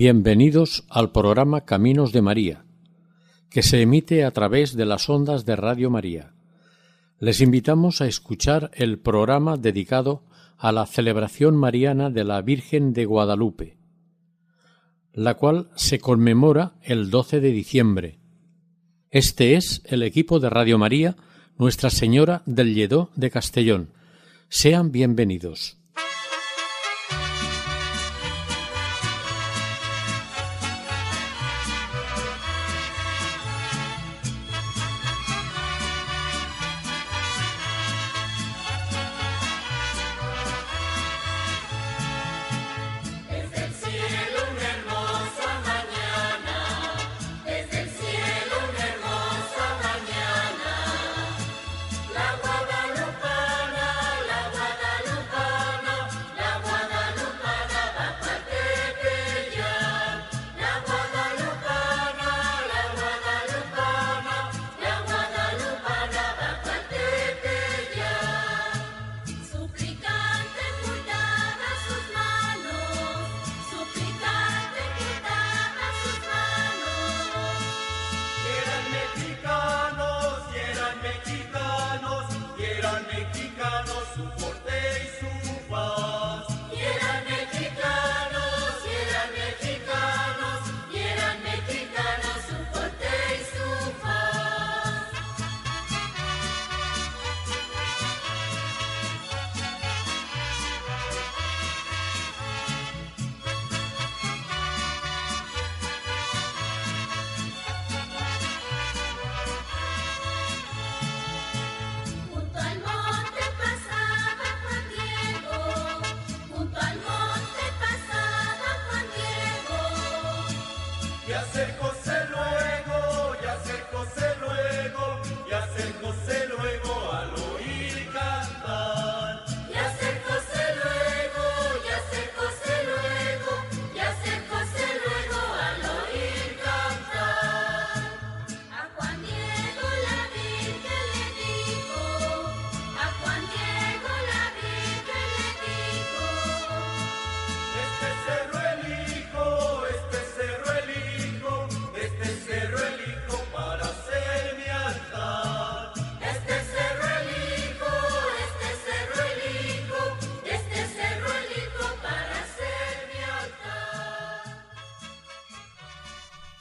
Bienvenidos al programa Caminos de María, que se emite a través de las ondas de Radio María. Les invitamos a escuchar el programa dedicado a la celebración mariana de la Virgen de Guadalupe, la cual se conmemora el 12 de diciembre. Este es el equipo de Radio María Nuestra Señora del Lledó de Castellón. Sean bienvenidos.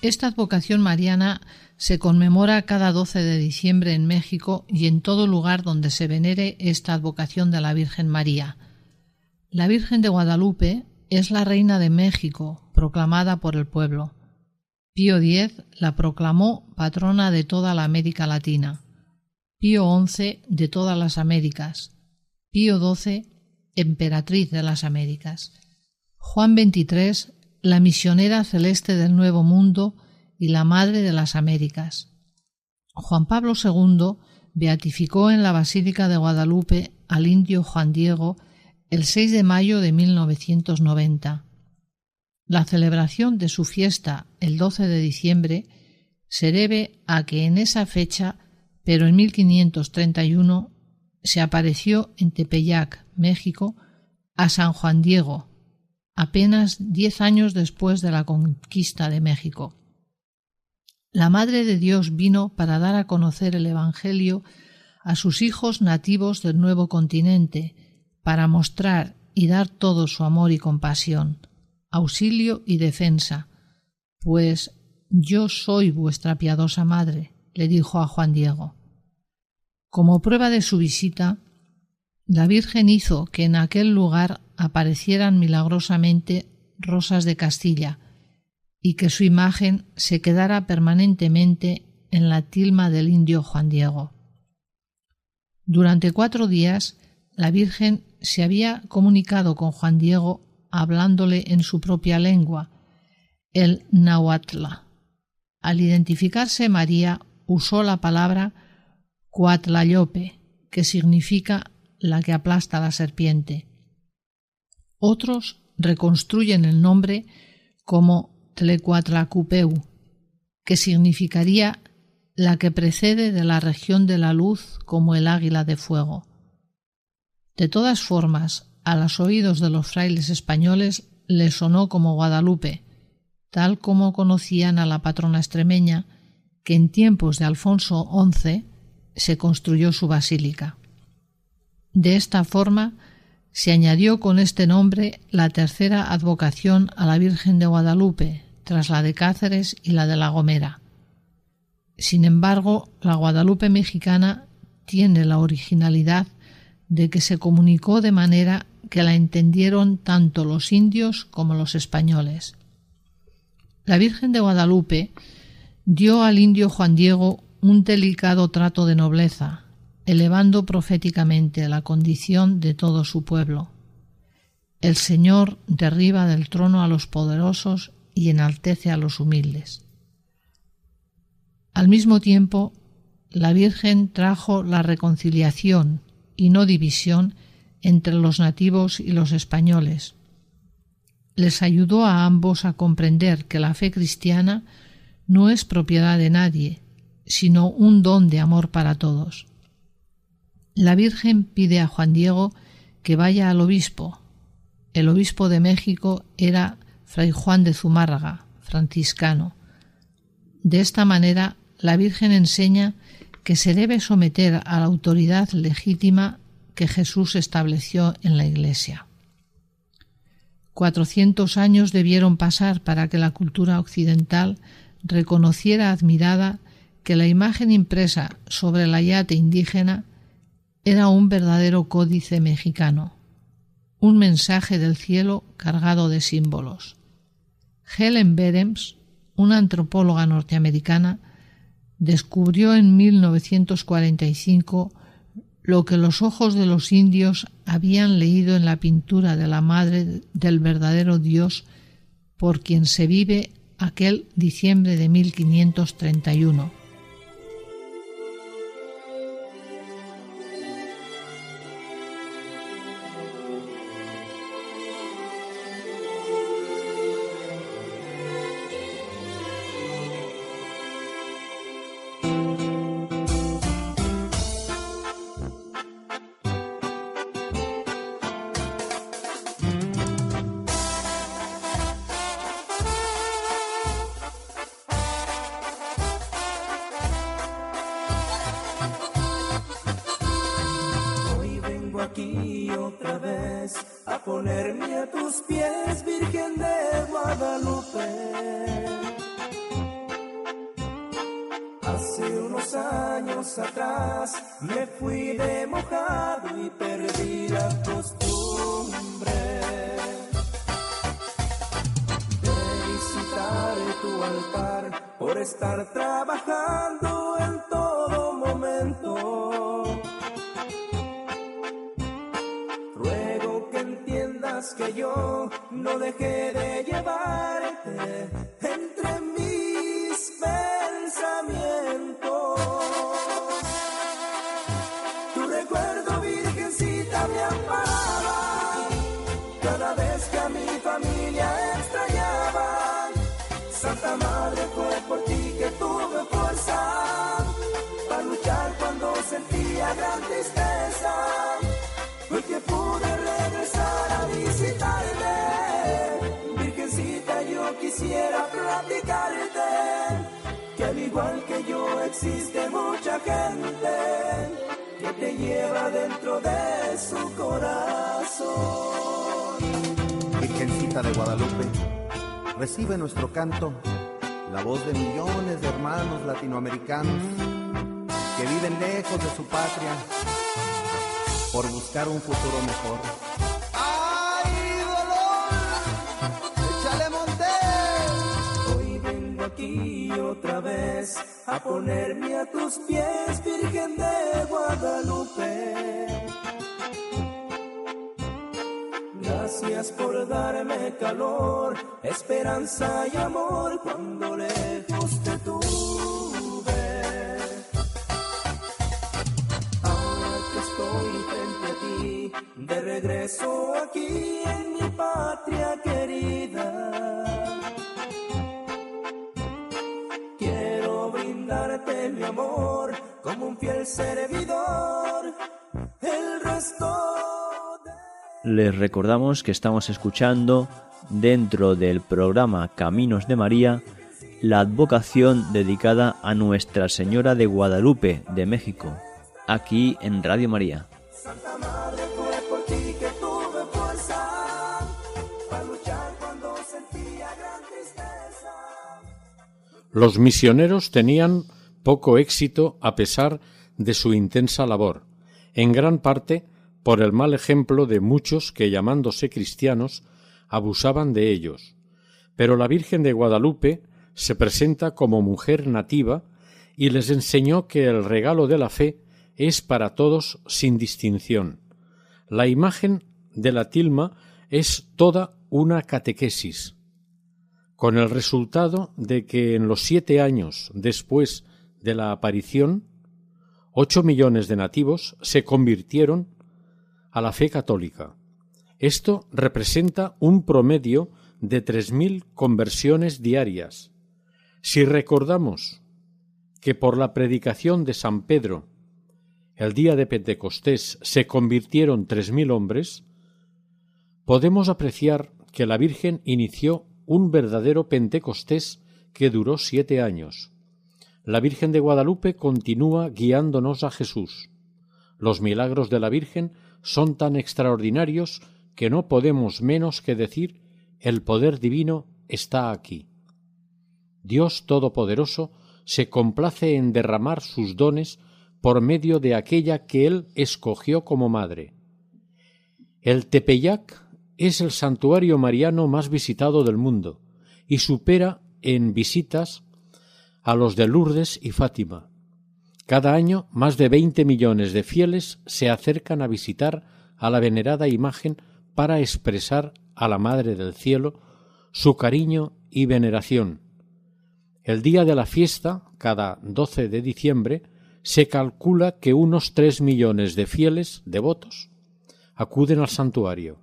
Esta advocación mariana se conmemora cada 12 de diciembre en México y en todo lugar donde se venere esta advocación de la Virgen María. La Virgen de Guadalupe es la Reina de México, proclamada por el pueblo. Pío X la proclamó patrona de toda la América Latina. Pío XI de todas las Américas. Pío XII emperatriz de las Américas. Juan XXIII la misionera celeste del Nuevo Mundo y la Madre de las Américas. Juan Pablo II beatificó en la Basílica de Guadalupe al indio Juan Diego el 6 de mayo de 1990. La celebración de su fiesta el 12 de diciembre se debe a que en esa fecha, pero en 1531, se apareció en Tepeyac, México, a San Juan Diego, apenas diez años después de la conquista de México. La Madre de Dios vino para dar a conocer el Evangelio a sus hijos nativos del nuevo continente, para mostrar y dar todo su amor y compasión, auxilio y defensa, pues yo soy vuestra piadosa madre, le dijo a Juan Diego. Como prueba de su visita, la Virgen hizo que en aquel lugar aparecieran milagrosamente rosas de Castilla, y que su imagen se quedara permanentemente en la tilma del indio Juan Diego. Durante cuatro días la Virgen se había comunicado con Juan Diego hablándole en su propia lengua, el náhuatl. Al identificarse María usó la palabra Cuatlayope, que significa la que aplasta la serpiente. Otros reconstruyen el nombre como Tlecuatlacupeu, que significaría la que precede de la región de la luz como el águila de fuego. De todas formas, a los oídos de los frailes españoles les sonó como Guadalupe, tal como conocían a la patrona extremeña, que en tiempos de Alfonso XI se construyó su basílica. De esta forma se añadió con este nombre la tercera advocación a la Virgen de Guadalupe, tras la de Cáceres y la de La Gomera. Sin embargo, la Guadalupe mexicana tiene la originalidad de que se comunicó de manera que la entendieron tanto los indios como los españoles. La Virgen de Guadalupe dio al indio Juan Diego un delicado trato de nobleza, elevando proféticamente la condición de todo su pueblo. El Señor derriba del trono a los poderosos y enaltece a los humildes. Al mismo tiempo, la Virgen trajo la reconciliación y no división entre los nativos y los españoles. Les ayudó a ambos a comprender que la fe cristiana no es propiedad de nadie, sino un don de amor para todos. La Virgen pide a Juan Diego que vaya al obispo. El obispo de México era Fray Juan de Zumárraga, franciscano. De esta manera, la Virgen enseña que se debe someter a la autoridad legítima que Jesús estableció en la Iglesia. Cuatrocientos años debieron pasar para que la cultura occidental reconociera admirada que la imagen impresa sobre el ayate indígena era un verdadero códice mexicano, un mensaje del cielo cargado de símbolos. Helen Berems, una antropóloga norteamericana, descubrió en 1945 lo que los ojos de los indios habían leído en la pintura de la Madre del verdadero Dios por quien se vive aquel diciembre de 1531. Madre, fue por ti que tuve fuerza para luchar cuando sentía gran tristeza. Hoy que pude regresar a visitarte, Virgencita, yo quisiera platicarte que al igual que yo existe mucha gente que te lleva dentro de su corazón. Virgencita de Guadalupe, recibe nuestro canto, la voz de millones de hermanos latinoamericanos que viven lejos de su patria por buscar un futuro mejor. ¡Ay, dolor! ¡Échale monte! Hoy vengo aquí otra vez a ponerme a tus pies, Virgen de Guadalupe. Gracias por darme calor, esperanza y amor cuando lejos te tuve. Ahora que estoy frente a ti, de regreso aquí en mi patria querida. Quiero brindarte mi amor como un fiel servidor. El resto. Les recordamos que estamos escuchando dentro del programa Caminos de María la advocación dedicada a Nuestra Señora de Guadalupe de México, aquí en Radio María. Santa Madre fue por ti que tuve fuerza para luchar cuando sentía gran tristeza. Los misioneros tenían poco éxito a pesar de su intensa labor, en gran parte por el mal ejemplo de muchos que llamándose cristianos abusaban de ellos. Pero la Virgen de Guadalupe se presenta como mujer nativa y les enseñó que el regalo de la fe es para todos sin distinción. La imagen de la tilma es toda una catequesis, con el resultado de que en los siete años después de la aparición, ocho millones de nativos se convirtieron a la fe católica. Esto representa un promedio de tres mil conversiones diarias. Si recordamos que por la predicación de San Pedro el día de Pentecostés se convirtieron tres mil hombres, podemos apreciar que la Virgen inició un verdadero Pentecostés que duró siete años. La Virgen de Guadalupe continúa guiándonos a Jesús. Los milagros de la Virgen son tan extraordinarios que no podemos menos que decir el poder divino está aquí. Dios Todopoderoso se complace en derramar sus dones por medio de aquella que Él escogió como madre. El Tepeyac es el santuario mariano más visitado del mundo y supera en visitas a los de Lourdes y Fátima. Cada año más de veinte millones de fieles se acercan a visitar a la venerada imagen para expresar a la Madre del Cielo su cariño y veneración. El día de la fiesta, cada 12 de diciembre, se calcula que unos tres millones de fieles devotos acuden al santuario.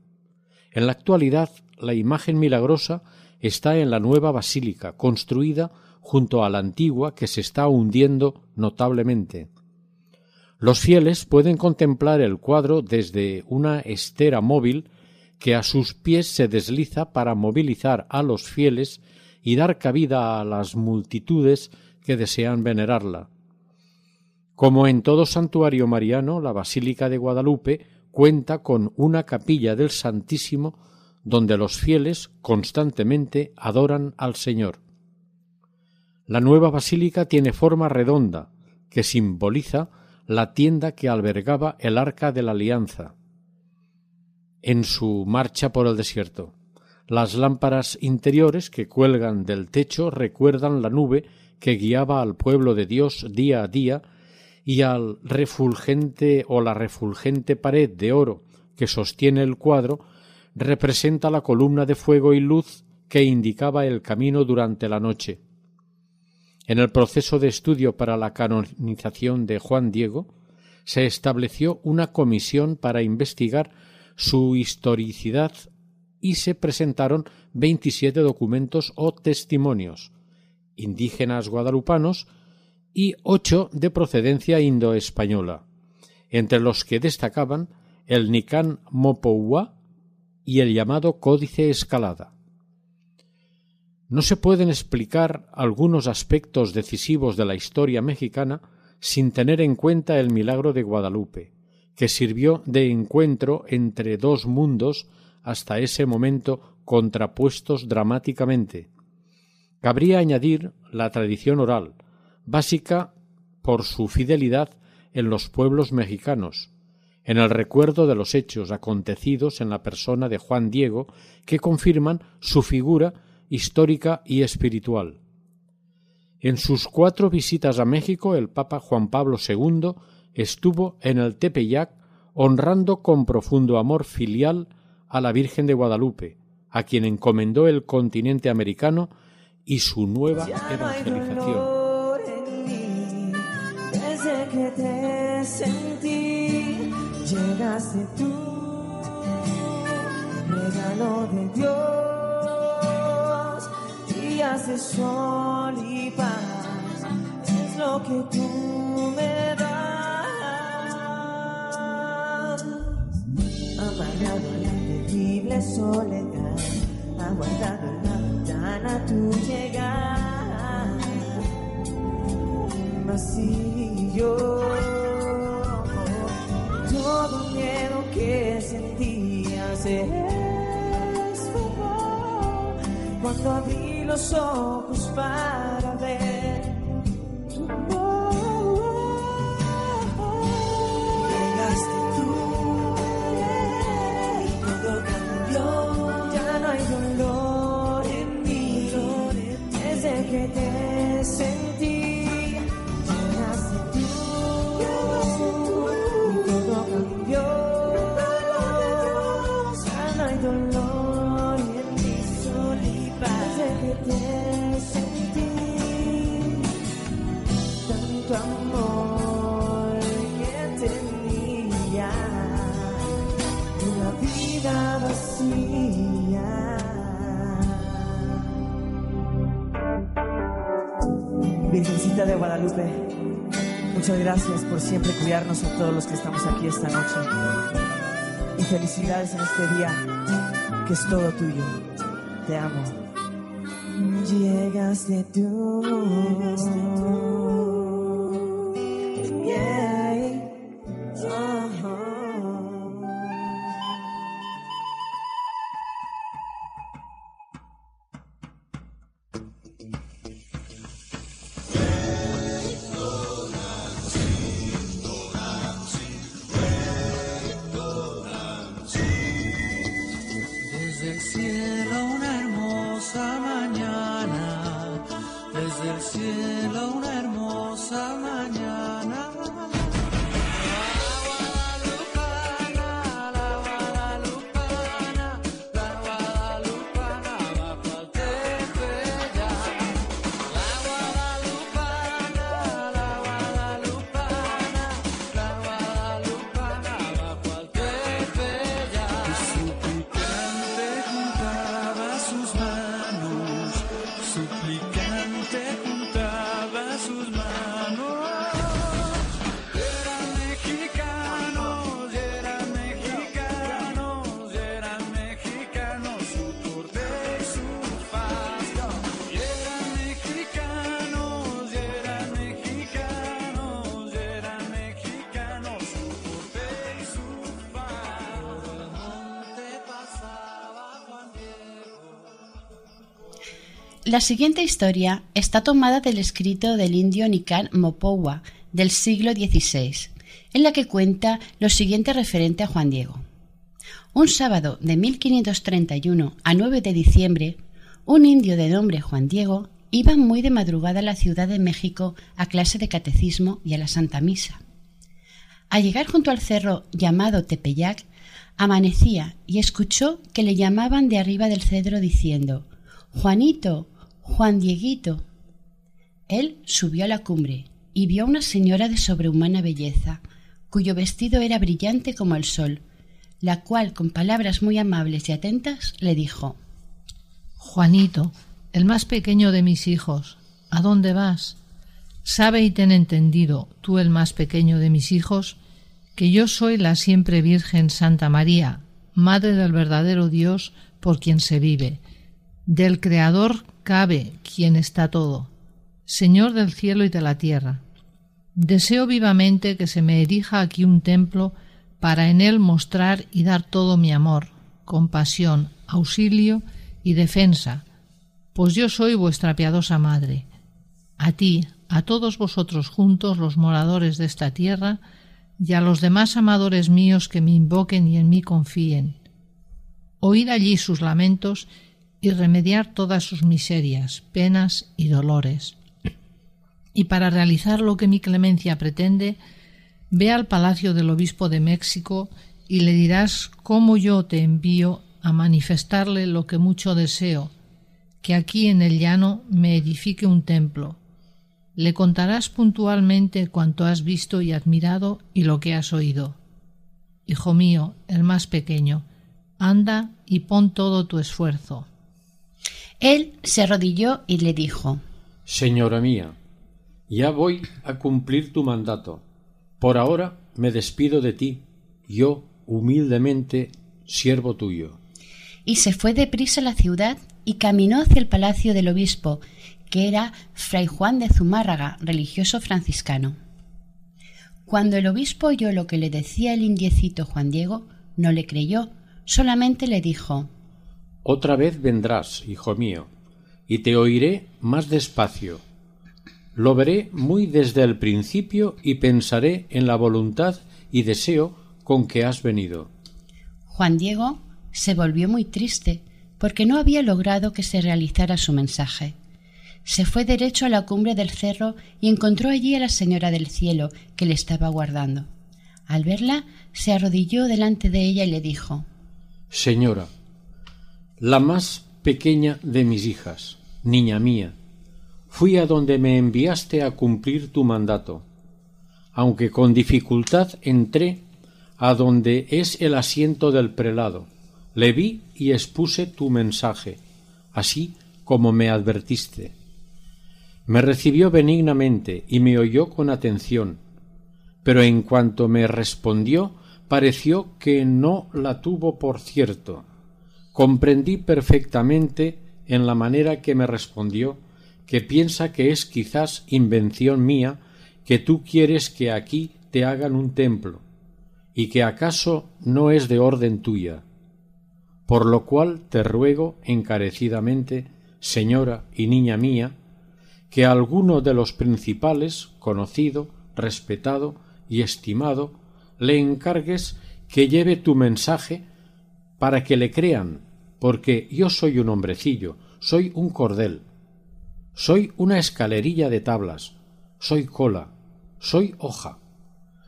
En la actualidad, la imagen milagrosa está en la nueva basílica, construida junto a la antigua que se está hundiendo notablemente. Los fieles pueden contemplar el cuadro desde una estera móvil que a sus pies se desliza para movilizar a los fieles y dar cabida a las multitudes que desean venerarla. Como en todo santuario mariano, la Basílica de Guadalupe cuenta con una capilla del Santísimo donde los fieles constantemente adoran al Señor. La nueva basílica tiene forma redonda, que simboliza la tienda que albergaba el arca de la alianza en su marcha por el desierto. Las lámparas interiores que cuelgan del techo recuerdan la nube que guiaba al pueblo de Dios día a día y al refulgente o la refulgente pared de oro que sostiene el cuadro representa la columna de fuego y luz que indicaba el camino durante la noche. En el proceso de estudio para la canonización de Juan Diego se estableció una comisión para investigar su historicidad y se presentaron veintisiete documentos o testimonios indígenas guadalupanos y ocho de procedencia indoespañola, entre los que destacaban el Nican Mopouá y el llamado Códice Escalada. No se pueden explicar algunos aspectos decisivos de la historia mexicana sin tener en cuenta el milagro de Guadalupe, que sirvió de encuentro entre dos mundos hasta ese momento contrapuestos dramáticamente. Cabría añadir la tradición oral, básica por su fidelidad en los pueblos mexicanos, en el recuerdo de los hechos acontecidos en la persona de Juan Diego que confirman su figura histórica y espiritual. En sus cuatro visitas a México, el Papa Juan Pablo II estuvo en el Tepeyac honrando con profundo amor filial a la Virgen de Guadalupe, a quien encomendó el continente americano y su nueva no evangelización. llegaste tú, regalo de Dios, días de sol y paz, es lo que tú me das. Amargado en la terrible soledad, aguardado en la ventana tu llegar, vacío. Todo miedo que sentía se esfumó cuando abrí los ojos para ver. tu voz. Llegaste siempre cuidarnos a todos los que estamos aquí esta noche. Y felicidades en este día, que es todo tuyo. Te amo. Llegaste tú. La siguiente historia está tomada del escrito del indio Nican Mopowa del siglo XVI, en la que cuenta lo siguiente referente a Juan Diego. Un sábado de 1531 a 9 de diciembre, un indio de nombre Juan Diego iba muy de madrugada a la Ciudad de México a clase de catecismo y a la Santa Misa. Al llegar junto al cerro llamado Tepeyac, amanecía y escuchó que le llamaban de arriba del cedro diciendo Juanito, Juan Dieguito. Él subió a la cumbre y vio a una señora de sobrehumana belleza, cuyo vestido era brillante como el sol, la cual, con palabras muy amables y atentas, le dijo Juanito, el más pequeño de mis hijos, ¿a dónde vas? Sabe y ten entendido, tú el más pequeño de mis hijos, que yo soy la siempre Virgen Santa María, Madre del verdadero Dios por quien se vive. Del Creador cabe quien está todo, Señor del cielo y de la tierra. Deseo vivamente que se me erija aquí un templo para en él mostrar y dar todo mi amor, compasión, auxilio y defensa, pues yo soy vuestra piadosa madre. A ti, a todos vosotros juntos, los moradores de esta tierra, y a los demás amadores míos que me invoquen y en mí confíen. Oíd allí sus lamentos y remediar todas sus miserias, penas y dolores. Y para realizar lo que mi clemencia pretende, ve al palacio del obispo de México y le dirás cómo yo te envío a manifestarle lo que mucho deseo, que aquí en el llano me edifique un templo. Le contarás puntualmente cuanto has visto y admirado y lo que has oído. Hijo mío, el más pequeño, anda y pon todo tu esfuerzo. Él se arrodilló y le dijo Señora mía, ya voy a cumplir tu mandato. Por ahora me despido de ti, yo, humildemente, siervo tuyo. y se fue deprisa a la ciudad y caminó hacia el palacio del obispo, que era Fray Juan de Zumárraga, religioso franciscano. Cuando el obispo oyó lo que le decía el indiecito Juan Diego, no le creyó, solamente le dijo Otra vez vendrás, hijo mío, y te oiré más despacio. Lo veré muy desde el principio y pensaré en la voluntad y deseo con que has venido. Juan Diego se volvió muy triste porque no había logrado que se realizara su mensaje. Se fue derecho a la cumbre del cerro y encontró allí a la Señora del Cielo que le estaba aguardando. Al verla, se arrodilló delante de ella y le dijo Señora, la más pequeña de mis hijas, niña mía, fui a donde me enviaste a cumplir tu mandato, aunque con dificultad entré a donde es el asiento del prelado. Le vi y expuse tu mensaje, así como me advertiste. Me recibió benignamente y me oyó con atención, pero en cuanto me respondió pareció que no la tuvo por cierto. Comprendí perfectamente en la manera que me respondió que piensa que es quizás invención mía que tú quieres que aquí te hagan un templo, y que acaso no es de orden tuya. Por lo cual te ruego encarecidamente, señora y niña mía, que alguno de los principales, conocido, respetado y estimado, le encargues que lleve tu mensaje para que le crean, porque yo soy un hombrecillo, soy un cordel, soy una escalerilla de tablas, soy cola, soy hoja,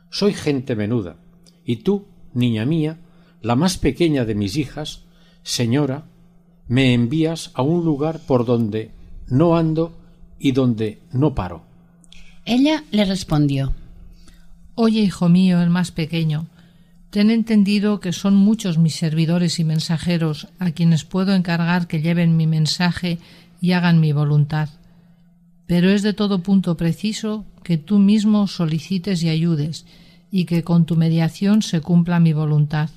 soy gente menuda, y tú, niña mía, la más pequeña de mis hijas, señora, me envías a un lugar por donde no ando y donde no paro. Ella le respondió Oye, hijo mío, el más pequeño, ten entendido que son muchos mis servidores y mensajeros a quienes puedo encargar que lleven mi mensaje y hagan mi voluntad. Pero es de todo punto preciso que tú mismo solicites y ayudes, y que con tu mediación se cumpla mi voluntad.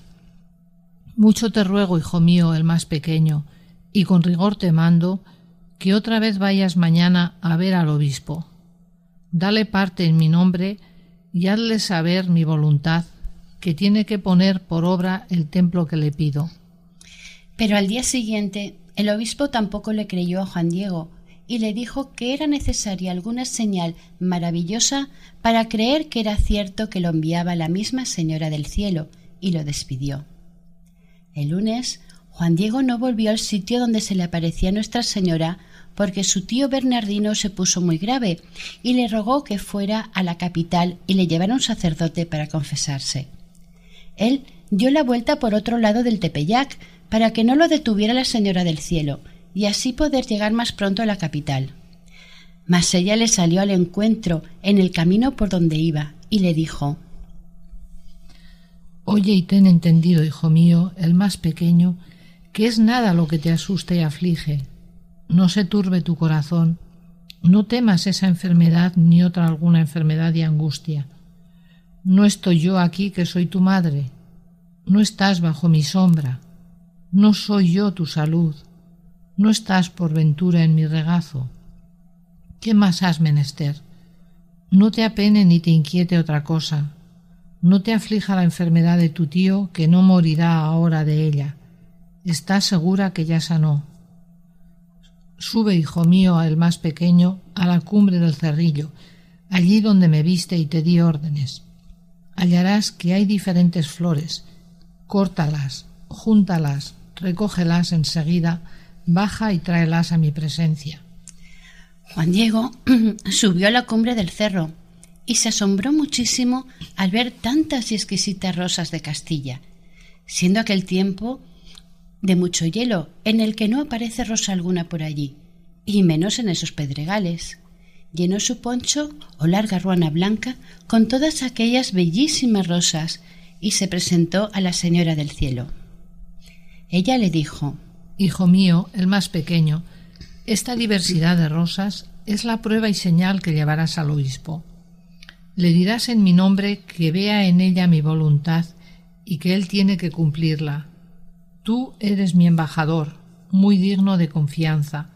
Mucho te ruego, hijo mío, el más pequeño, y con rigor te mando, que otra vez vayas mañana a ver al obispo. Dale parte en mi nombre y hazle saber mi voluntad, que tiene que poner por obra el templo que le pido. Pero al día siguiente el obispo tampoco le creyó a Juan Diego y le dijo que era necesaria alguna señal maravillosa para creer que era cierto que lo enviaba la misma Señora del Cielo, y lo despidió. El lunes, Juan Diego no volvió al sitio donde se le aparecía Nuestra Señora porque su tío Bernardino se puso muy grave y le rogó que fuera a la capital y le llevara un sacerdote para confesarse. Él dio la vuelta por otro lado del Tepeyac para que no lo detuviera la Señora del Cielo y así poder llegar más pronto a la capital. Mas ella le salió al encuentro en el camino por donde iba y le dijo Oye y ten entendido, hijo mío, el más pequeño, que es nada lo que te asusta y aflige. No se turbe tu corazón, no temas esa enfermedad ni otra alguna enfermedad y angustia. No estoy yo aquí que soy tu madre, no estás bajo mi sombra, no soy yo tu salud, no estás por ventura en mi regazo. ¿Qué más has menester? No te apene ni te inquiete otra cosa. No te aflija la enfermedad de tu tío, que no morirá ahora de ella. Estás segura que ya sanó. Sube, hijo mío, el más pequeño, a la cumbre del cerrillo, allí donde me viste y te di órdenes. Hallarás que hay diferentes flores. Córtalas, júntalas, recógelas enseguida, baja y tráelas a mi presencia. Juan Diego subió a la cumbre del cerro y se asombró muchísimo al ver tantas y exquisitas rosas de Castilla siendo aquel tiempo de mucho hielo, en el que no aparece rosa alguna por allí, y menos en esos pedregales. Llenó su poncho o larga ruana blanca con todas aquellas bellísimas rosas y se presentó a la Señora del Cielo. Ella le dijo Hijo mío, el más pequeño, esta diversidad de rosas es la prueba y señal que llevarás al obispo. Le dirás en mi nombre que vea en ella mi voluntad y que él tiene que cumplirla. Tú eres mi embajador, muy digno de confianza.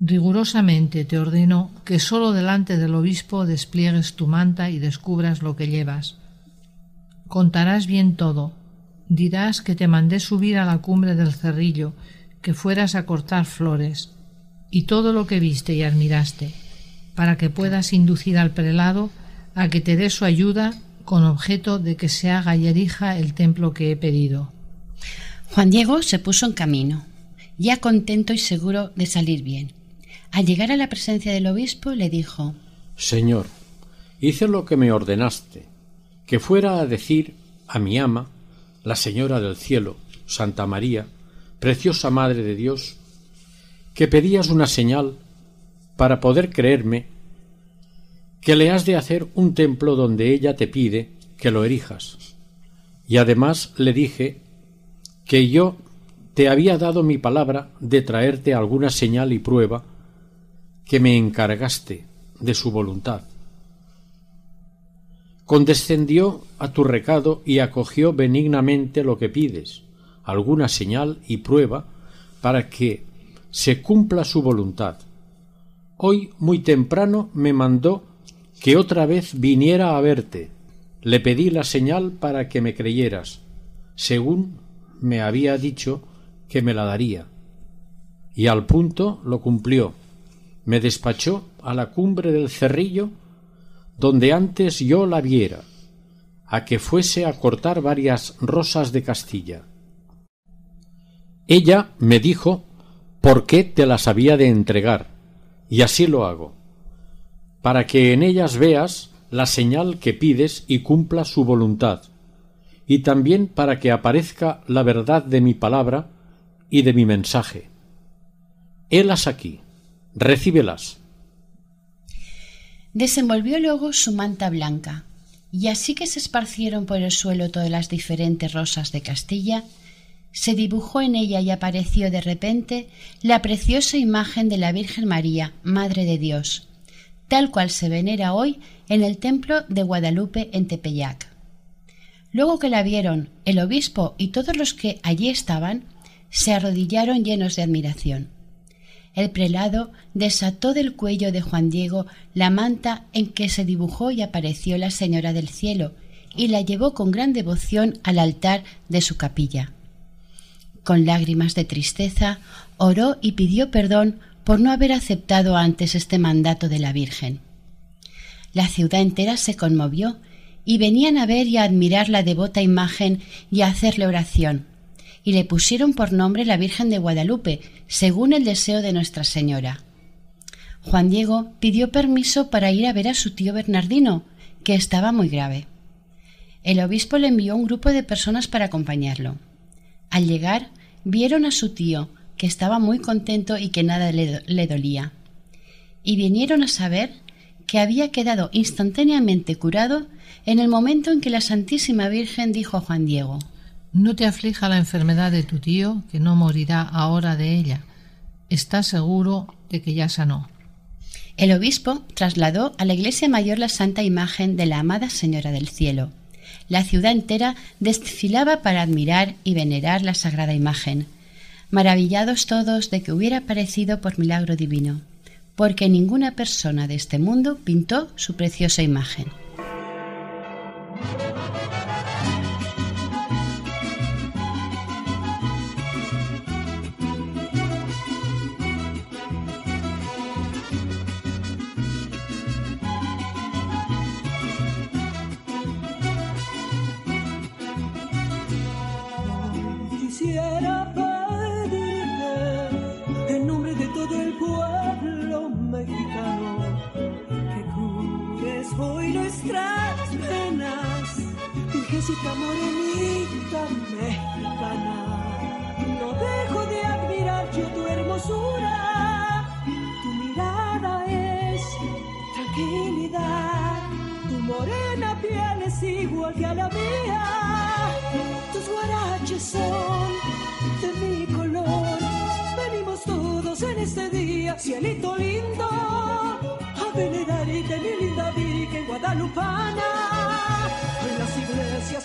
Rigurosamente te ordeno que sólo delante del obispo despliegues tu manta y descubras lo que llevas. Contarás bien todo. Dirás que te mandé subir a la cumbre del cerrillo, que fueras a cortar flores, y todo lo que viste y admiraste, para que puedas inducir al prelado a que te dé su ayuda con objeto de que se haga y erija el templo que he pedido. Juan Diego se puso en camino, ya contento y seguro de salir bien. Al llegar a la presencia del obispo le dijo Señor, hice lo que me ordenaste, que fuera a decir a mi ama, la Señora del Cielo, Santa María, preciosa Madre de Dios, que pedías una señal para poder creerme que le has de hacer un templo donde ella te pide que lo erijas. Y además le dije que yo te había dado mi palabra de traerte alguna señal y prueba que me encargaste de su voluntad. Condescendió a tu recado y acogió benignamente lo que pides, alguna señal y prueba para que se cumpla su voluntad. Hoy muy temprano me mandó que otra vez viniera a verte. Le pedí la señal para que me creyeras, según me había dicho que me la daría. Y al punto lo cumplió. Me despachó a la cumbre del cerrillo donde antes yo la viera, a que fuese a cortar varias rosas de Castilla. Ella me dijo por qué te las había de entregar, y así lo hago, para que en ellas veas la señal que pides y cumpla su voluntad, y también para que aparezca la verdad de mi palabra y de mi mensaje. Helas aquí, recíbelas. Desenvolvió luego su manta blanca, y así que se esparcieron por el suelo todas las diferentes rosas de Castilla, se dibujó en ella y apareció de repente la preciosa imagen de la Virgen María, Madre de Dios, tal cual se venera hoy en el templo de Guadalupe en Tepeyac. Luego que la vieron, el obispo y todos los que allí estaban se arrodillaron llenos de admiración. El prelado desató del cuello de Juan Diego la manta en que se dibujó y apareció la Señora del Cielo, y la llevó con gran devoción al altar de su capilla. Con lágrimas de tristeza, oró y pidió perdón por no haber aceptado antes este mandato de la Virgen. La ciudad entera se conmovió y venían a ver y a admirar la devota imagen y a hacerle oración, y le pusieron por nombre la Virgen de Guadalupe, según el deseo de Nuestra Señora. Juan Diego pidió permiso para ir a ver a su tío Bernardino, que estaba muy grave. El obispo le envió un grupo de personas para acompañarlo. Al llegar, vieron a su tío, que estaba muy contento y que nada le, dolía. Y vinieron a saber que había quedado instantáneamente curado en el momento en que la Santísima Virgen dijo a Juan Diego No te aflija la enfermedad de tu tío, que no morirá ahora de ella. Estás seguro de que ya sanó. El obispo trasladó a la iglesia mayor la santa imagen de la amada Señora del Cielo. La ciudad entera desfilaba para admirar y venerar la sagrada imagen, maravillados todos de que hubiera aparecido por milagro divino, porque ninguna persona de este mundo pintó su preciosa imagen. Virgencita morenita. Mexicana, no dejo de admirar yo tu hermosura. Tu mirada es tranquilidad, tu morena piel es igual que a la mía. Tus guaraches son de mi color. Venimos todos en este día, cielito lindo, a venerarte mi linda Virgen guadalupana.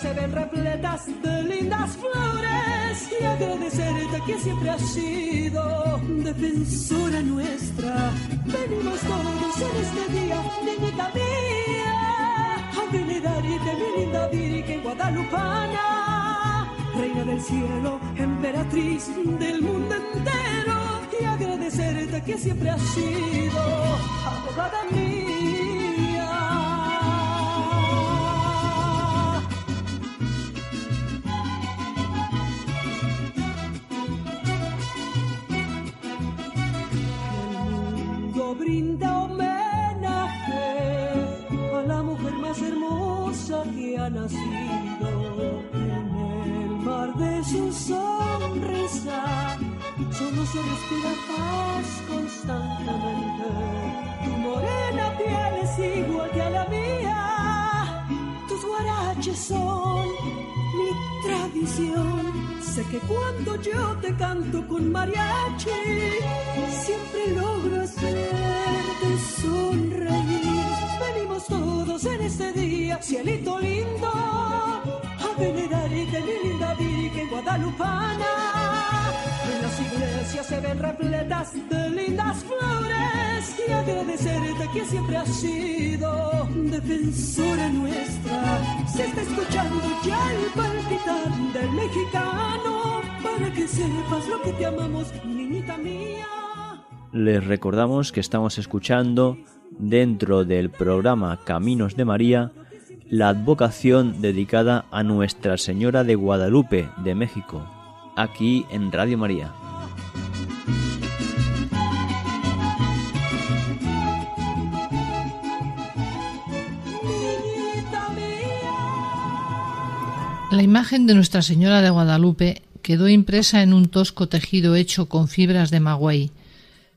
Se ven repletas de lindas flores y agradecerte que siempre has sido defensora nuestra. Venimos todos en este día, niñita mía, a venerarte mi linda Virgen guadalupana. Reina del cielo, emperatriz del mundo entero, y agradecerte que siempre has sido abogada mía. Brinda homenaje a la mujer más hermosa que ha nacido en el mar de su sonrisa. Solo se respira paz constantemente. Tu morena piel es igual que a la mía. Tus guaraches son mi tradición. Sé que cuando yo te canto con mariachi, siempre logro hacerte sonreír. Venimos todos en este día, cielito lindo, a venerarte mi linda Virgen guadalupana. Iglesias se ven repletas de lindas flores y agradecerte que siempre has sido defensora nuestra. Se está escuchando ya el palpitar del mexicano para que sepas lo que te amamos, niñita mía. Les recordamos que estamos escuchando dentro del programa Caminos de María la advocación dedicada a Nuestra Señora de Guadalupe de México, aquí en Radio María. Imagen de Nuestra Señora de Guadalupe quedó impresa en un tosco tejido hecho con fibras de magüey.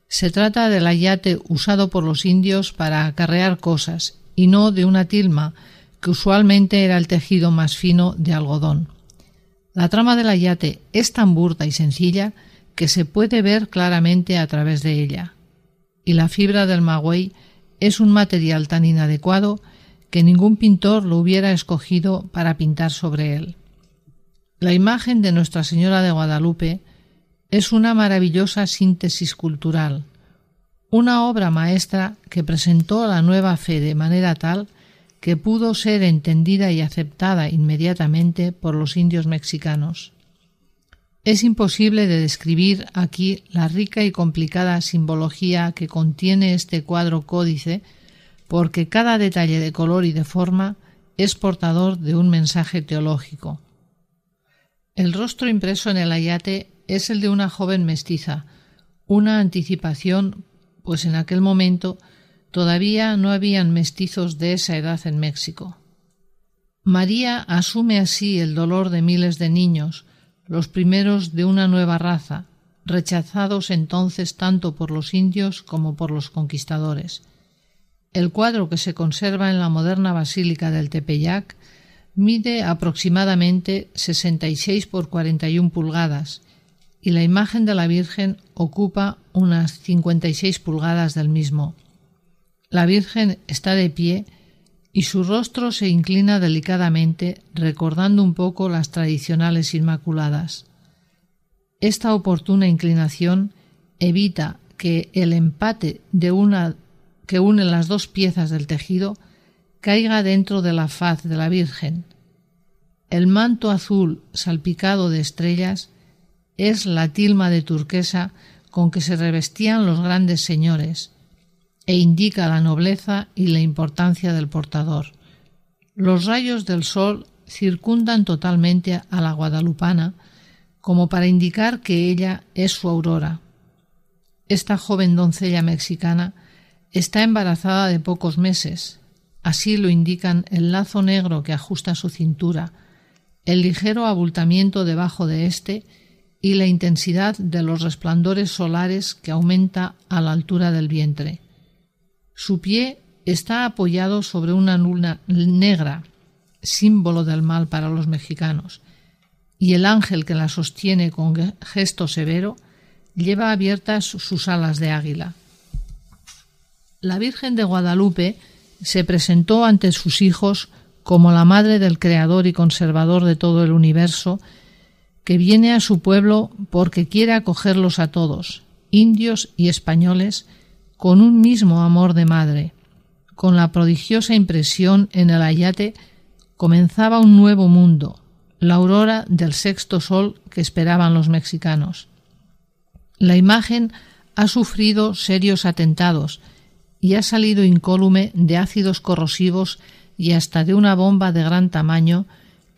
Se trata del ayate usado por los indios para acarrear cosas y no de una tilma, que usualmente era el tejido más fino de algodón. La trama del ayate es tan burda y sencilla que se puede ver claramente a través de ella. Y la fibra del magüey es un material tan inadecuado que ningún pintor lo hubiera escogido para pintar sobre él. La imagen de Nuestra Señora de Guadalupe es una maravillosa síntesis cultural, una obra maestra que presentó la nueva fe de manera tal que pudo ser entendida y aceptada inmediatamente por los indios mexicanos. Es imposible de describir aquí la rica y complicada simbología que contiene este cuadro códice, porque cada detalle de color y de forma es portador de un mensaje teológico. El rostro impreso en el ayate es el de una joven mestiza, una anticipación, pues en aquel momento todavía no habían mestizos de esa edad en México. María asume así el dolor de miles de niños, los primeros de una nueva raza, rechazados entonces tanto por los indios como por los conquistadores. El cuadro que se conserva en la moderna Basílica del Tepeyac mide aproximadamente 66 por 41 pulgadas y la imagen de la Virgen ocupa unas 56 pulgadas del mismo. La Virgen está de pie y su rostro se inclina delicadamente, recordando un poco las tradicionales Inmaculadas. Esta oportuna inclinación evita que el empate de una que une las dos piezas del tejido caiga dentro de la faz de la Virgen. El manto azul salpicado de estrellas es la tilma de turquesa con que se revestían los grandes señores, e indica la nobleza y la importancia del portador. Los rayos del sol circundan totalmente a la guadalupana, como para indicar que ella es su aurora. Esta joven doncella mexicana está embarazada de pocos meses, así lo indican el lazo negro que ajusta su cintura, el ligero abultamiento debajo de éste y la intensidad de los resplandores solares que aumenta a la altura del vientre. Su pie está apoyado sobre una luna negra, símbolo del mal para los mexicanos, y el ángel que la sostiene con gesto severo lleva abiertas sus alas de águila. La Virgen de Guadalupe se presentó ante sus hijos como la madre del Creador y conservador de todo el universo, que viene a su pueblo porque quiere acogerlos a todos, indios y españoles, con un mismo amor de madre. Con la prodigiosa impresión en el ayate comenzaba un nuevo mundo, la aurora del sexto sol que esperaban los mexicanos. La imagen ha sufrido serios atentados y ha salido incólume de ácidos corrosivos y hasta de una bomba de gran tamaño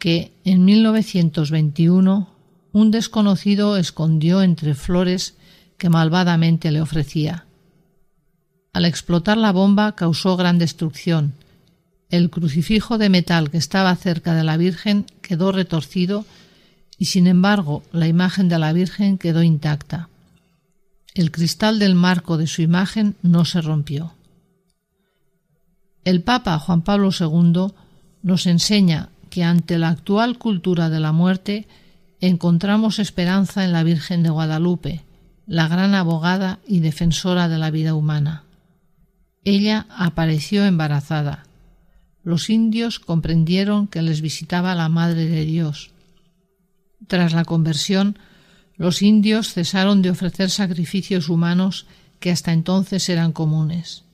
que en 1921 un desconocido escondió entre flores que malvadamente le ofrecía. Al explotar la bomba causó gran destrucción. El crucifijo de metal que estaba cerca de la Virgen quedó retorcido y sin embargo la imagen de la Virgen quedó intacta. El cristal del marco de su imagen no se rompió. El Papa Juan Pablo II nos enseña que ante la actual cultura de la muerte encontramos esperanza en la Virgen de Guadalupe, la gran abogada y defensora de la vida humana. Ella apareció embarazada. Los indios comprendieron que les visitaba la Madre de Dios. Tras la conversión, los indios cesaron de ofrecer sacrificios humanos que hasta entonces eran comunes.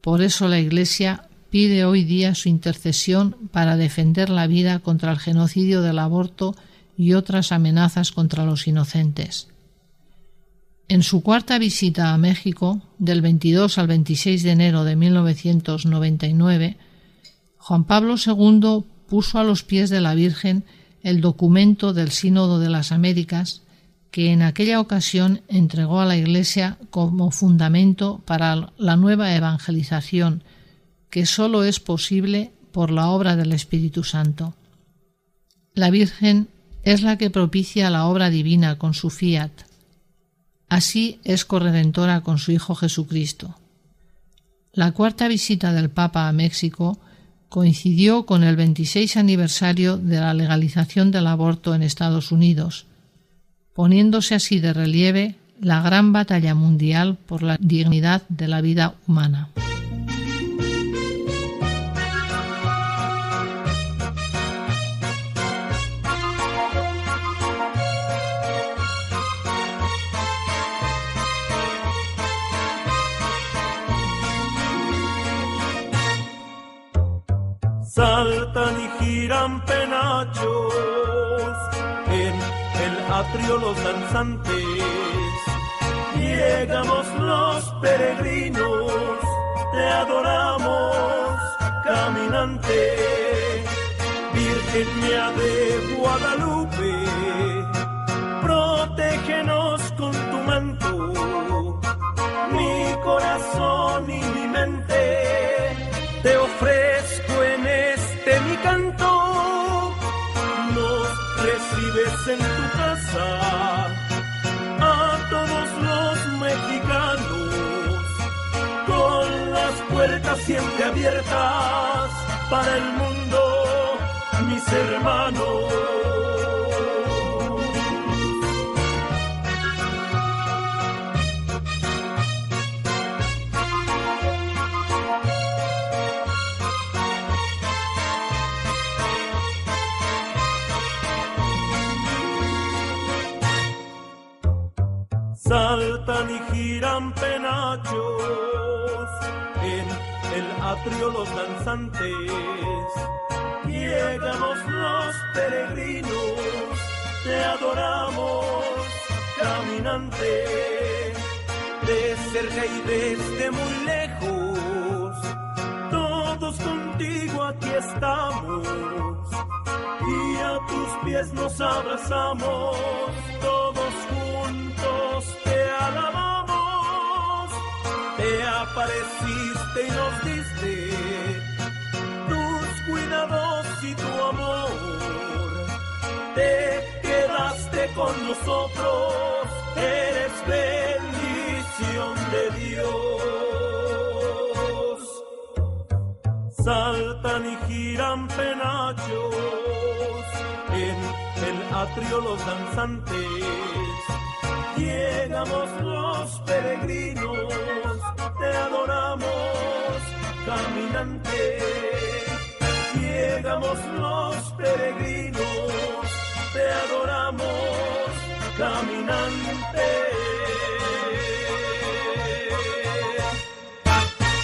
Por eso la Iglesia pide hoy día su intercesión para defender la vida contra el genocidio del aborto y otras amenazas contra los inocentes. En su cuarta visita a México, del 22 al 26 de enero de 1999, Juan Pablo II puso a los pies de la Virgen el documento del Sínodo de las Américas que en aquella ocasión entregó a la Iglesia como fundamento para la nueva evangelización, que sólo es posible por la obra del Espíritu Santo. La Virgen es la que propicia la obra divina con su fiat. Así es corredentora con su Hijo Jesucristo. La cuarta visita del Papa a México coincidió con el 26 aniversario de la legalización del aborto en Estados Unidos, poniéndose así de relieve la gran batalla mundial por la dignidad de la vida humana. Saltan y giran penachos en los danzantes. Llegamos los peregrinos, te adoramos, caminante. Virgen mía de Guadalupe, protégenos con tu manto, mi corazón y mi mente. Te ofrezco en este mi canto, nos recibes en tu a todos los mexicanos con las puertas siempre abiertas para el mundo, mis hermanos. Saltan y giran penachos en el atrio los danzantes. Llegamos los peregrinos, te adoramos, caminante. De cerca y desde muy lejos, todos contigo aquí estamos. Y a tus pies nos abrazamos, apareciste y nos diste tus cuidados y tu amor. te quedaste con nosotros, eres bendición de Dios. Saltan y giran penachos en el atrio los danzantes. Llegamos los peregrinos, te adoramos, caminante. Los peregrinos, te adoramos, caminante.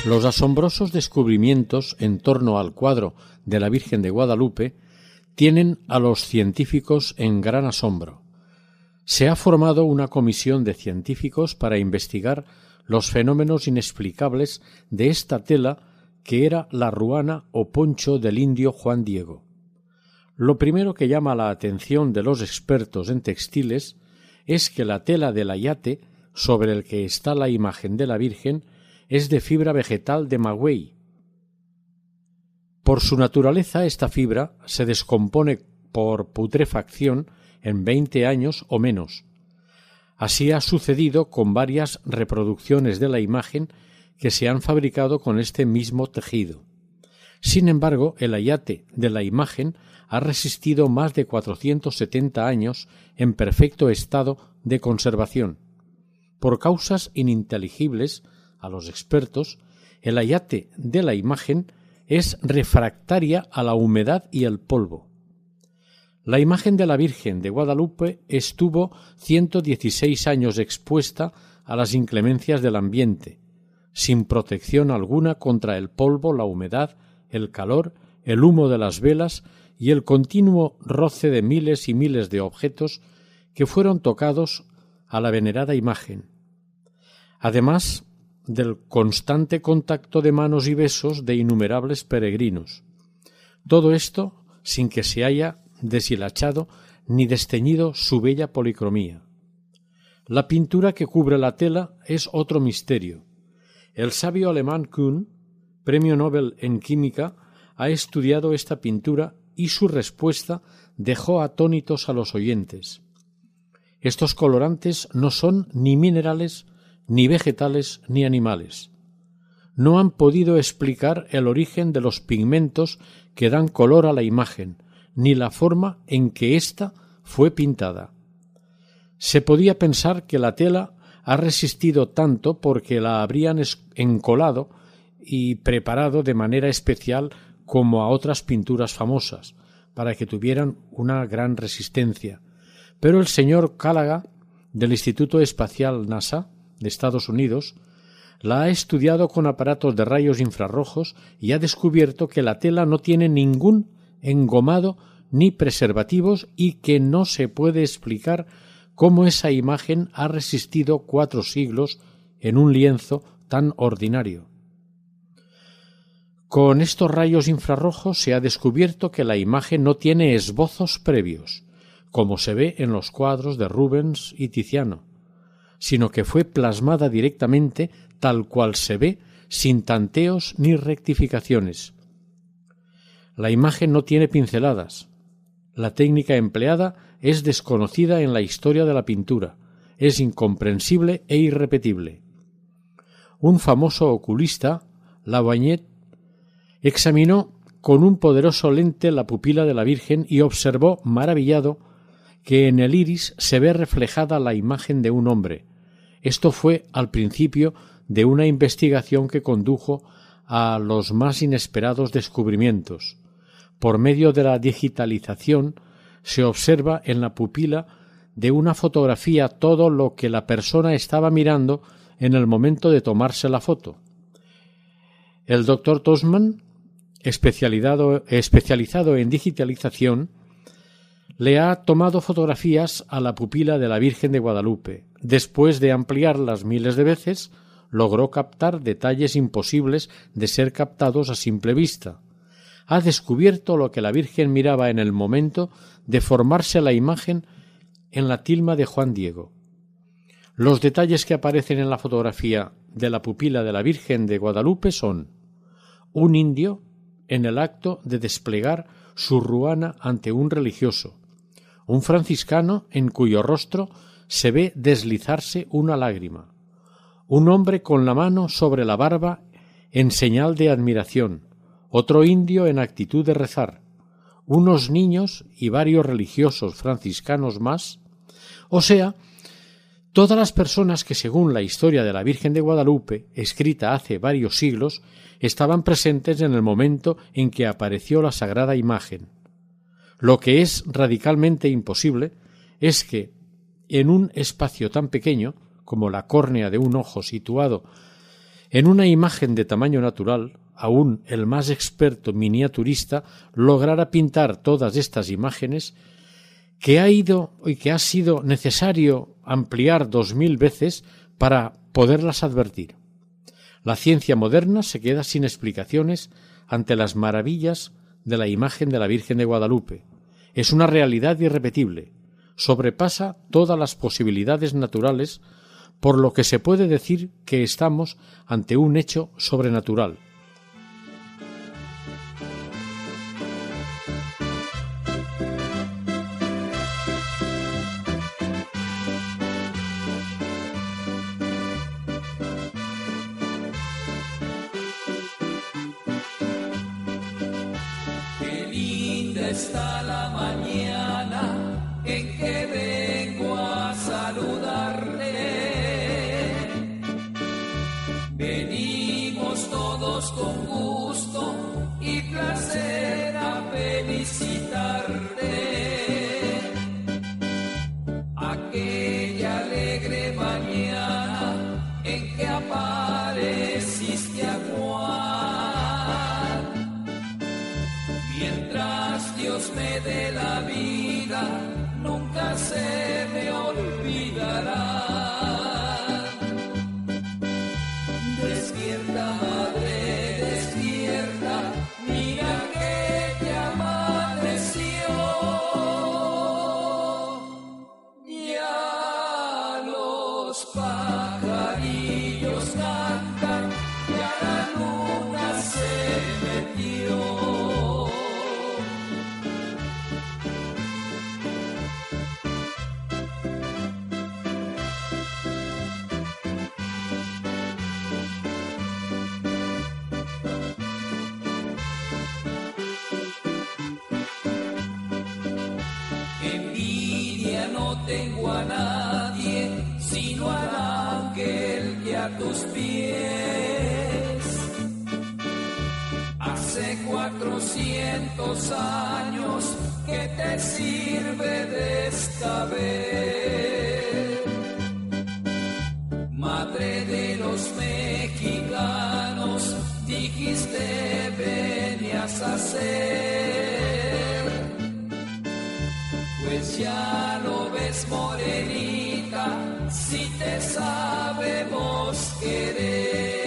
Los asombrosos descubrimientos en torno al cuadro de la Virgen de Guadalupe tienen a los científicos en gran asombro. Se ha formado una comisión de científicos para investigar los fenómenos inexplicables de esta tela que era la ruana o poncho del indio Juan Diego. Lo primero que llama la atención de los expertos en textiles es que la tela del ayate sobre el que está la imagen de la Virgen es de fibra vegetal de maguey. Por su naturaleza, esta fibra se descompone por putrefacción en veinte años o menos. Así ha sucedido con varias reproducciones de la imagen que se han fabricado con este mismo tejido. Sin embargo, el ayate de la imagen ha resistido más de 470 años en perfecto estado de conservación. Por causas ininteligibles a los expertos, el ayate de la imagen es refractaria a la humedad y el polvo. La imagen de la Virgen de Guadalupe estuvo 116 años expuesta a las inclemencias del ambiente, sin protección alguna contra el polvo, la humedad, el calor, el humo de las velas y el continuo roce de miles y miles de objetos que fueron tocados a la venerada imagen. Además del constante contacto de manos y besos de innumerables peregrinos. Todo esto sin que se haya deshilachado ni desteñido su bella policromía. La pintura que cubre la tela es otro misterio. El sabio alemán Kuhn, premio Nobel en química, ha estudiado esta pintura y su respuesta dejó atónitos a los oyentes. Estos colorantes no son ni minerales, ni vegetales, ni animales. No han podido explicar el origen de los pigmentos que dan color a la imagen, ni la forma en que ésta fue pintada. Se podía pensar que la tela ha resistido tanto porque la habrían encolado y preparado de manera especial como a otras pinturas famosas, para que tuvieran una gran resistencia. Pero el señor Cálaga, del Instituto Espacial NASA de Estados Unidos, la ha estudiado con aparatos de rayos infrarrojos y ha descubierto que la tela no tiene ningún engomado ni preservativos y que no se puede explicar cómo esa imagen ha resistido cuatro siglos en un lienzo tan ordinario. Con estos rayos infrarrojos se ha descubierto que la imagen no tiene esbozos previos, como se ve en los cuadros de Rubens y Tiziano, sino que fue plasmada directamente tal cual se ve, sin tanteos ni rectificaciones. La imagen no tiene pinceladas. La técnica empleada es desconocida en la historia de la pintura, es incomprensible e irrepetible. Un famoso oculista, Lavagnet, examinó con un poderoso lente la pupila de la Virgen y observó, maravillado, que en el iris se ve reflejada la imagen de un hombre. Esto fue al principio de una investigación que condujo a los más inesperados descubrimientos. Por medio de la digitalización se observa en la pupila de una fotografía todo lo que la persona estaba mirando en el momento de tomarse la foto. El doctor Tosman, especializado, en digitalización, le ha tomado fotografías a la pupila de la Virgen de Guadalupe. Después de ampliarlas miles de veces, logró captar detalles imposibles de ser captados a simple vista. Ha descubierto lo que la Virgen miraba en el momento de formarse la imagen en la tilma de Juan Diego. Los detalles que aparecen en la fotografía de la pupila de la Virgen de Guadalupe son un indio en el acto de desplegar su ruana ante un religioso, un franciscano en cuyo rostro se ve deslizarse una lágrima, un hombre con la mano sobre la barba en señal de admiración, otro indio en actitud de rezar, unos niños y varios religiosos franciscanos más, o sea, todas las personas que según la historia de la Virgen de Guadalupe, escrita hace varios siglos, estaban presentes en el momento en que apareció la sagrada imagen. Lo que es radicalmente imposible es que, en un espacio tan pequeño como la córnea de un ojo situado en una imagen de tamaño natural, aún el más experto miniaturista lograra pintar todas estas imágenes que ha ido y que ha sido necesario ampliar dos mil veces para poderlas advertir. La ciencia moderna se queda sin explicaciones ante las maravillas de la imagen de la Virgen de Guadalupe. Es una realidad irrepetible, sobrepasa todas las posibilidades naturales, por lo que se puede decir que estamos ante un hecho sobrenatural. Está la mañana venías a ser. Pues ya lo ves, morenita, si te sabemos querer.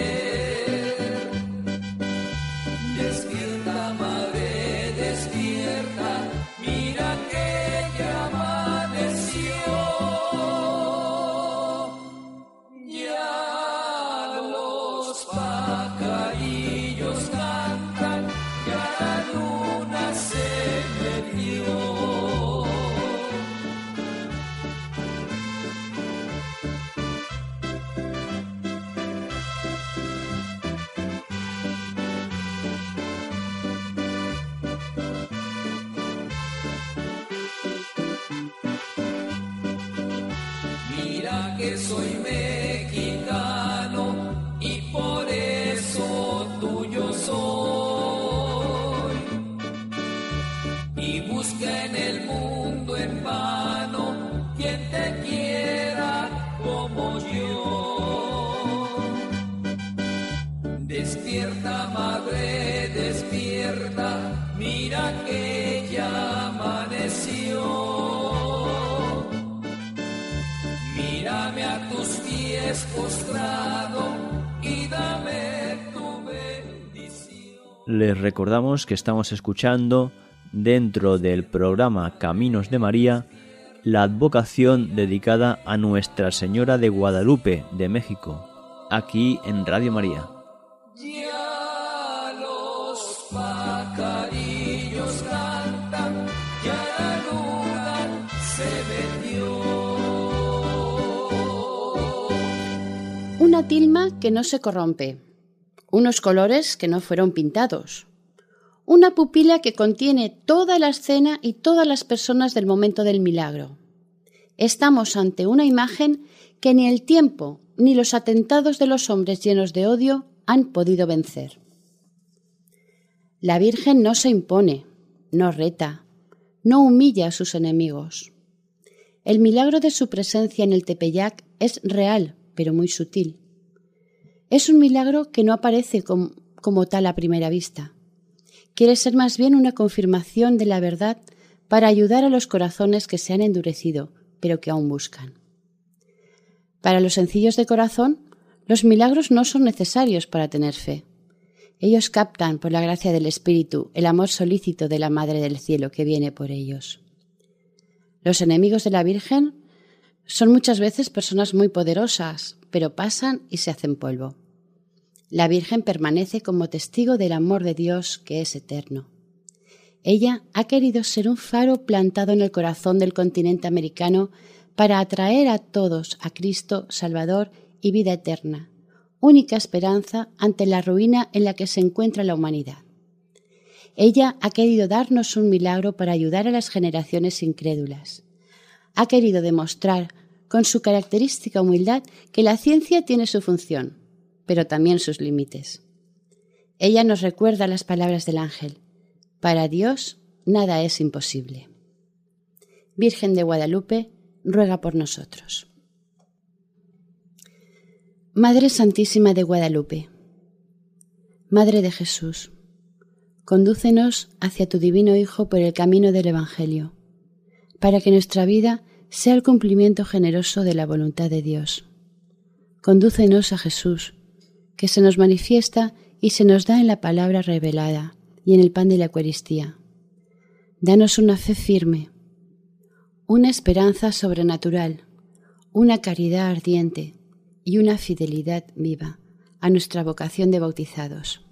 Les recordamos que estamos escuchando dentro del programa Caminos de María la advocación dedicada a Nuestra Señora de Guadalupe de México, aquí en Radio María. Ya los pajarillos cantan, ya la luna se vendió. Una tilma que no se corrompe, unos colores que no fueron pintados, una pupila que contiene toda la escena y todas las personas del momento del milagro. Estamos ante una imagen que ni el tiempo ni los atentados de los hombres llenos de odio han podido vencer. La Virgen no se impone, no reta, no humilla a sus enemigos. El milagro de su presencia en el Tepeyac es real, pero muy sutil. Es un milagro que no aparece com- como tal a primera vista. Quiere ser más bien una confirmación de la verdad para ayudar a los corazones que se han endurecido, pero que aún buscan. Para los sencillos de corazón, los milagros no son necesarios para tener fe. Ellos captan, por la gracia del Espíritu, el amor solícito de la Madre del Cielo que viene por ellos. Los enemigos de la Virgen son muchas veces personas muy poderosas, pero pasan y se hacen polvo. La Virgen permanece como testigo del amor de Dios que es eterno. Ella ha querido ser un faro plantado en el corazón del continente americano para atraer a todos a Cristo, Salvador y vida eterna, única esperanza ante la ruina en la que se encuentra la humanidad. Ella ha querido darnos un milagro para ayudar a las generaciones incrédulas. Ha querido demostrar, con su característica humildad, que la ciencia tiene su función, pero también sus límites. Ella nos recuerda las palabras del ángel. Para Dios nada es imposible. Virgen de Guadalupe, ruega por nosotros. Madre Santísima de Guadalupe, Madre de Jesús, condúcenos hacia tu divino Hijo por el camino del Evangelio, para que nuestra vida sea el cumplimiento generoso de la voluntad de Dios. Condúcenos a Jesús, que se nos manifiesta y se nos da en la palabra revelada y en el pan de la Eucaristía. Danos una fe firme, una esperanza sobrenatural, una caridad ardiente y una fidelidad viva a nuestra vocación de bautizados.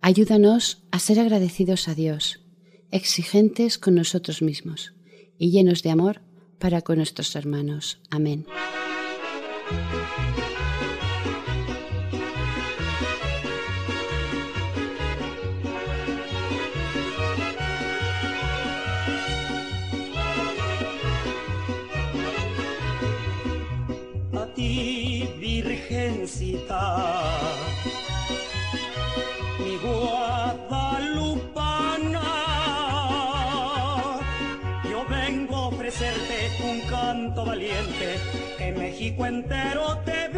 Ayúdanos a ser agradecidos a Dios, exigentes con nosotros mismos y llenos de amor para con nuestros hermanos. Amén. Virgencita, mi guadalupana. Yo vengo a ofrecerte un canto valiente que México entero te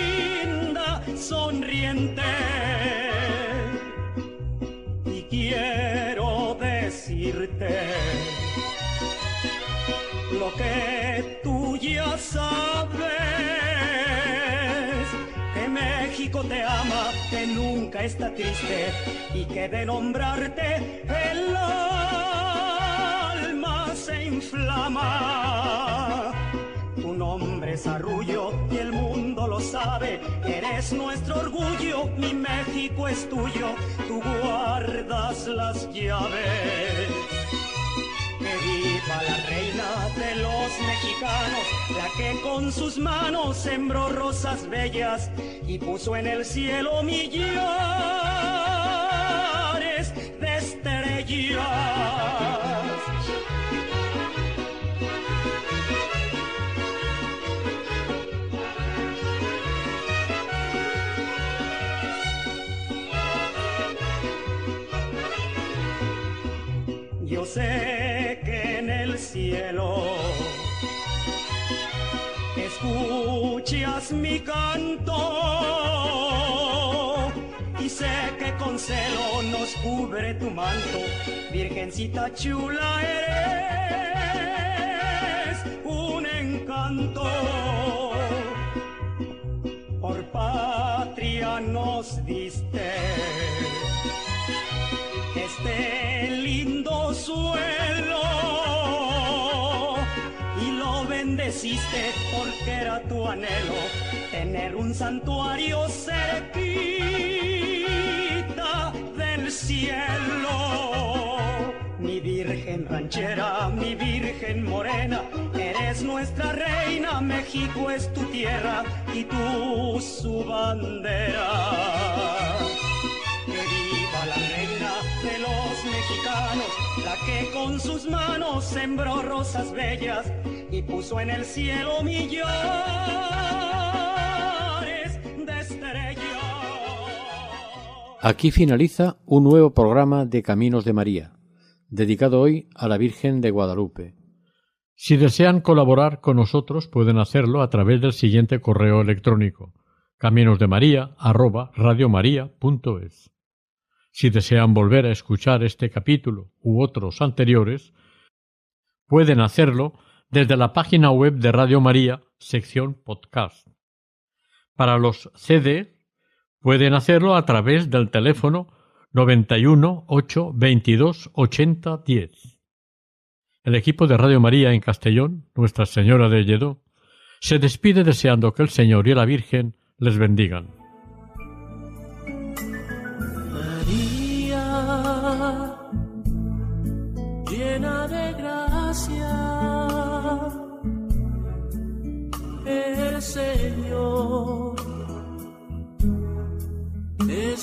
brinda sonriente. Y quiero decirte lo que tú ya sabes, te ama, que nunca está triste y que de nombrarte el alma se inflama. Tu nombre es Arrullo y el mundo lo sabe, eres nuestro orgullo, mi México es tuyo, tú guardas las llaves. Viva la reina de los mexicanos, la que con sus manos sembró rosas bellas y puso en el cielo millares cielo. Escuchas mi canto y sé que con celo nos cubre tu manto, Virgencita chula eres un encanto. Por patria nos diste este lindo suelo lo bendeciste porque era tu anhelo tener un santuario cerquita del cielo. Mi virgen ranchera, mi virgen morena, eres nuestra reina, México es tu tierra y tú su bandera. Que con sus manos sembró rosas bellas y puso en el cielo millares de estrellas. Aquí finaliza un nuevo programa de Caminos de María, dedicado hoy a la Virgen de Guadalupe. Si desean colaborar con nosotros pueden hacerlo a través del siguiente correo electrónico caminosdemaria@radiomaria.es. Si desean volver a escuchar este capítulo u otros anteriores, pueden hacerlo desde la página web de Radio María, sección podcast. Para los CD pueden hacerlo a través del teléfono 91 8 22 80 10. El equipo de Radio María en Castellón, Nuestra Señora de Lledó, se despide deseando que el Señor y la Virgen les bendigan.